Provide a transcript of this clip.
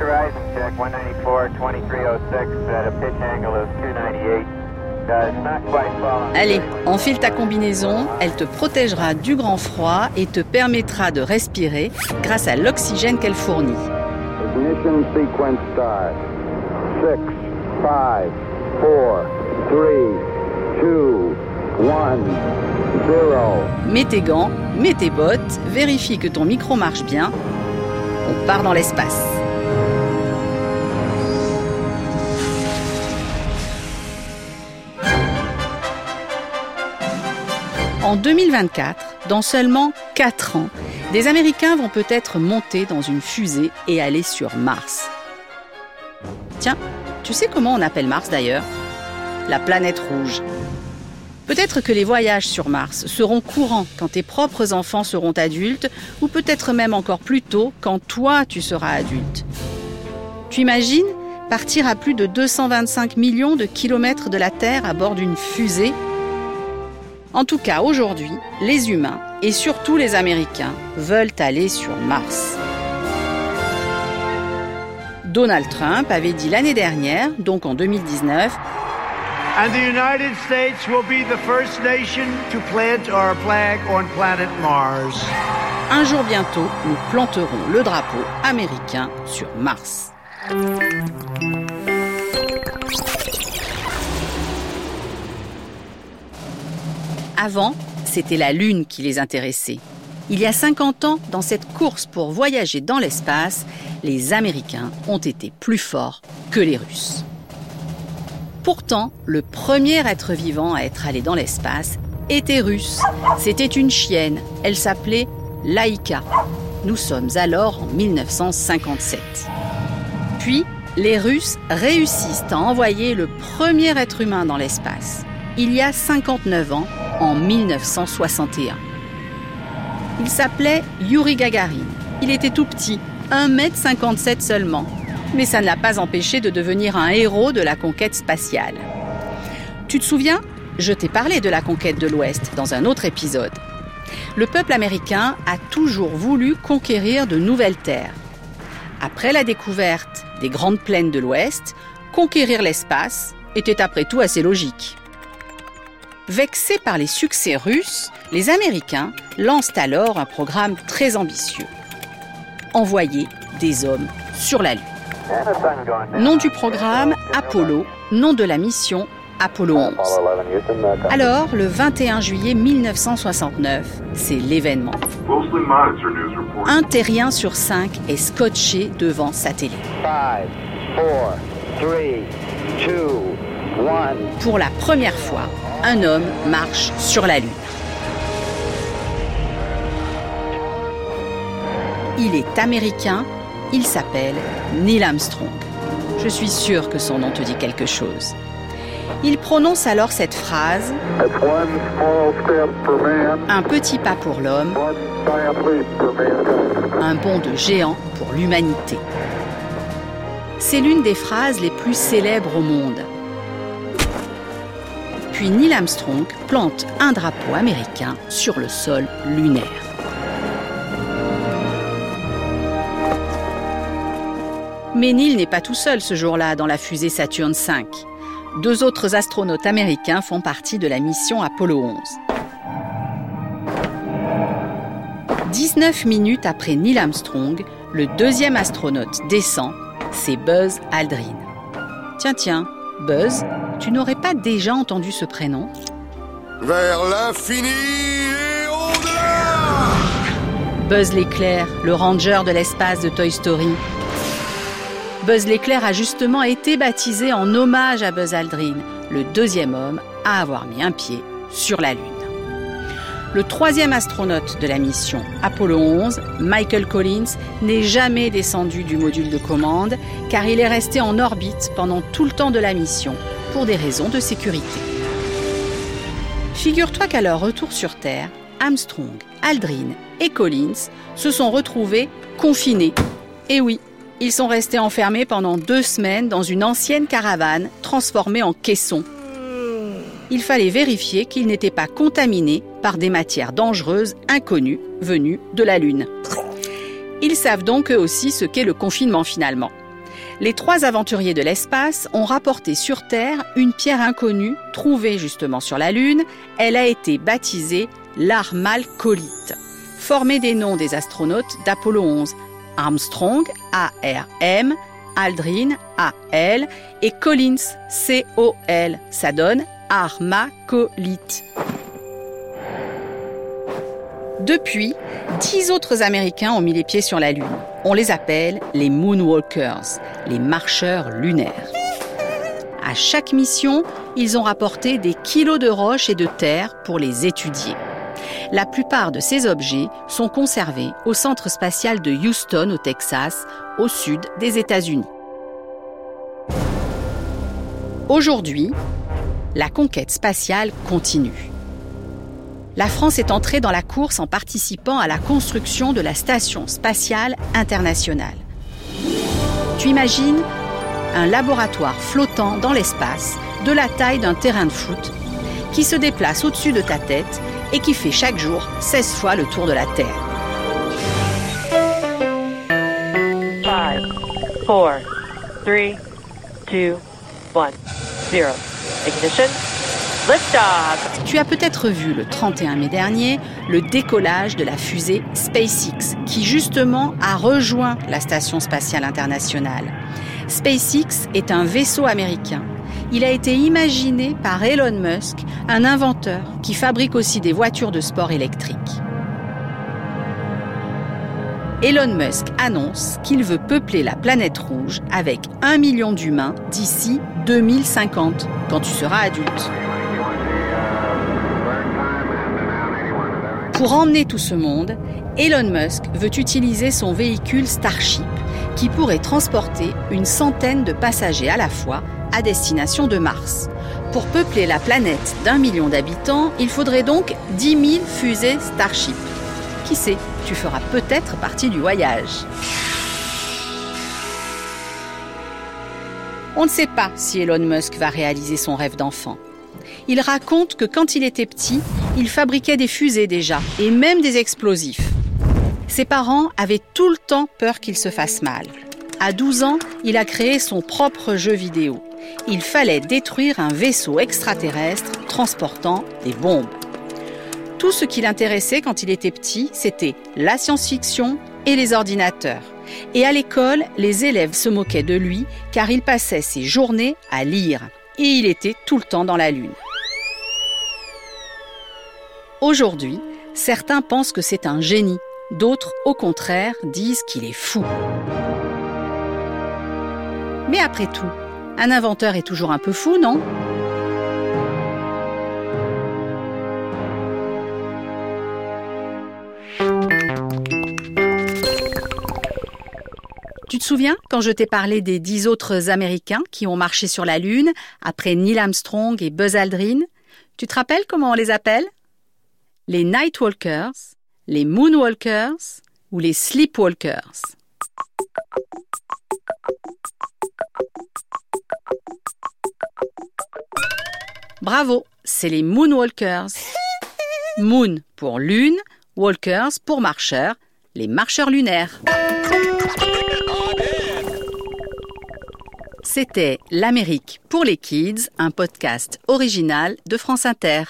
Horizon check, 194, 2306 at a pitch angle of 298. Does not quite fall on Allez, enfile ta combinaison, elle te protégera du grand froid et te permettra de respirer grâce à l'oxygène qu'elle fournit. Ignition sequence start. Six, five, four, three, two, one, zero. Mets tes gants, mets tes bottes, vérifie que ton micro marche bien. On part dans l'espace. En 2024, dans seulement 4 ans, des Américains vont peut-être monter dans une fusée et aller sur Mars. Tiens, tu sais comment on appelle Mars d'ailleurs? La planète rouge. Peut-être que les voyages sur Mars seront courants quand tes propres enfants seront adultes, ou peut-être même encore plus tôt quand toi tu seras adulte. Tu imagines? Partir à plus de 225 millions de kilomètres de la Terre à bord d'une fusée En tout cas, aujourd'hui, les humains, et surtout les Américains, veulent aller sur Mars. Donald Trump avait dit l'année dernière, donc en 2019, And the United States will be the first nation to plant our flag on planet Mars. Un jour bientôt, nous planterons le drapeau américain sur Mars. Avant, c'était la Lune qui les intéressait. Il y a 50 ans, dans cette course pour voyager dans l'espace, les Américains ont été plus forts que les Russes. Pourtant, le premier être vivant à être allé dans l'espace était russe. C'était une chienne. Elle s'appelait Laïka. Nous sommes alors en 1957. Puis, les Russes réussissent à envoyer le premier être humain dans l'espace. Il y a 59 ans, en 1961. Il s'appelait Yuri Gagarin. Il était tout petit, 1m57 seulement. Mais ça ne l'a pas empêché de devenir un héros de la conquête spatiale. Tu te souviens? Je t'ai parlé de la conquête de l'Ouest dans un autre épisode. Le peuple américain a toujours voulu conquérir de nouvelles terres. Après la découverte des grandes plaines de l'Ouest, conquérir l'espace était après tout assez logique. Vexés par les succès russes, les Américains lancent alors un programme très ambitieux. Envoyer des hommes sur la Lune. Nom du programme Apollo, nom de la mission Apollo 11. Apollo 11, Houston, uh, come. Alors, le 21 juillet 1969, c'est l'événement. Un terrien sur cinq est scotché devant sa télé. Pour la première fois, un homme marche sur la Lune. Il est américain, il s'appelle Neil Armstrong. Je suis sûre que son nom te dit quelque chose. Il prononce alors cette phrase Un petit pas pour l'homme, un bond de géant pour l'humanité. C'est l'une des phrases les plus célèbres au monde. Puis Neil Armstrong plante un drapeau américain sur le sol lunaire. Mais Neil n'est pas tout seul ce jour-là dans la fusée Saturn V. Deux autres astronautes américains font partie de la mission Apollo 11. 19 minutes après Neil Armstrong, le deuxième astronaute descend, c'est Buzz Aldrin. Tiens, tiens, Buzz, tu n'aurais pas déjà entendu ce prénom Vers l'infini et au-delà Buzz l'éclair, le ranger de l'espace de Toy Story. Buzz l'éclair a justement été baptisé en hommage à Buzz Aldrin, le deuxième homme à avoir mis un pied sur la Lune. Le troisième astronaute de la mission Apollo 11, Michael Collins, n'est jamais descendu du module de commande car il est resté en orbite pendant tout le temps de la mission pour des raisons de sécurité. Figure-toi qu'à leur retour sur Terre, Armstrong, Aldrin et Collins se sont retrouvés confinés. Et oui, ils sont restés enfermés pendant deux semaines dans une ancienne caravane transformée en caisson. Il fallait vérifier qu'ils n'étaient pas contaminés par des matières dangereuses inconnues venues de la Lune. Ils savent donc eux aussi ce qu'est le confinement finalement. Les trois aventuriers de l'espace ont rapporté sur Terre une pierre inconnue trouvée justement sur la Lune. Elle a été baptisée l'armalcolite, formée des noms des astronautes d'Apollo 11, Armstrong, A-R-M, Aldrin, A-L, et Collins, C-O-L. Ça donne armacolite. Depuis, dix autres Américains ont mis les pieds sur la Lune. On les appelle les Moonwalkers, les marcheurs lunaires. À chaque mission, ils ont rapporté des kilos de roches et de terre pour les étudier. La plupart de ces objets sont conservés au Centre spatial de Houston, au Texas, au sud des États-Unis. Aujourd'hui, la conquête spatiale continue la France est entrée dans la course en participant à la construction de la Station spatiale internationale. Tu imagines un laboratoire flottant dans l'espace de la taille d'un terrain de foot qui se déplace au-dessus de ta tête et qui fait chaque jour 16 fois le tour de la Terre. 5, 4, 3, 2, 1, 0. Ignition. Tu as peut-être vu le 31 mai dernier le décollage de la fusée SpaceX, qui justement a rejoint la Station spatiale internationale. SpaceX est un vaisseau américain. Il a été imaginé par Elon Musk, un inventeur qui fabrique aussi des voitures de sport électriques. Elon Musk annonce qu'il veut peupler la planète rouge avec un million d'humains d'ici 2050, quand tu seras adulte. Pour emmener tout ce monde, Elon Musk veut utiliser son véhicule Starship qui pourrait transporter une centaine de passagers à la fois à destination de Mars. Pour peupler la planète d'un million d'habitants, il faudrait donc 10 000 fusées Starship. Qui sait, tu feras peut-être partie du voyage. On ne sait pas si Elon Musk va réaliser son rêve d'enfant. Il raconte que quand il était petit, il fabriquait des fusées déjà, et même des explosifs. Ses parents avaient tout le temps peur qu'il se fasse mal. À 12 ans, il a créé son propre jeu vidéo. Il fallait détruire un vaisseau extraterrestre transportant des bombes. Tout ce qui l'intéressait quand il était petit, c'était la science-fiction et les ordinateurs. Et à l'école, les élèves se moquaient de lui car il passait ses journées à lire. Et il était tout le temps dans la lune. Aujourd'hui, certains pensent que c'est un génie, d'autres, au contraire, disent qu'il est fou. Mais après tout, un inventeur est toujours un peu fou, non? Tu te souviens quand je t'ai parlé des dix autres Américains qui ont marché sur la Lune après Neil Armstrong et Buzz Aldrin? Tu te rappelles comment on les appelle? Les Nightwalkers, les Moonwalkers ou les Sleepwalkers. Bravo, c'est les Moonwalkers. Moon pour lune, Walkers pour marcheurs, les marcheurs lunaires. C'était L'Amérique pour les Kids, un podcast original de France Inter.